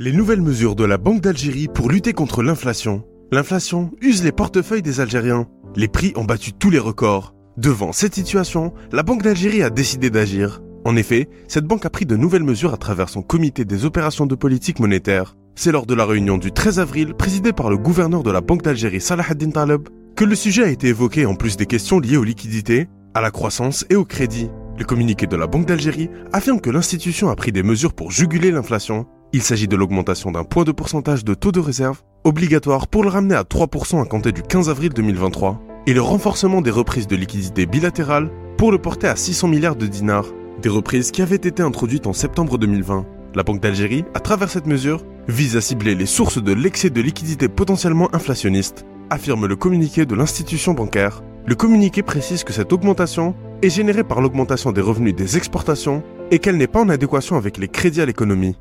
Les nouvelles mesures de la Banque d'Algérie pour lutter contre l'inflation. L'inflation use les portefeuilles des Algériens. Les prix ont battu tous les records. Devant cette situation, la Banque d'Algérie a décidé d'agir. En effet, cette banque a pris de nouvelles mesures à travers son comité des opérations de politique monétaire. C'est lors de la réunion du 13 avril, présidée par le gouverneur de la Banque d'Algérie Salah ad-Din Taleb, que le sujet a été évoqué en plus des questions liées aux liquidités, à la croissance et au crédit. Le communiqué de la Banque d'Algérie affirme que l'institution a pris des mesures pour juguler l'inflation. Il s'agit de l'augmentation d'un point de pourcentage de taux de réserve, obligatoire pour le ramener à 3% à compter du 15 avril 2023, et le renforcement des reprises de liquidités bilatérales pour le porter à 600 milliards de dinars, des reprises qui avaient été introduites en septembre 2020. La Banque d'Algérie, à travers cette mesure, vise à cibler les sources de l'excès de liquidités potentiellement inflationnistes, affirme le communiqué de l'institution bancaire. Le communiqué précise que cette augmentation est générée par l'augmentation des revenus des exportations et qu'elle n'est pas en adéquation avec les crédits à l'économie.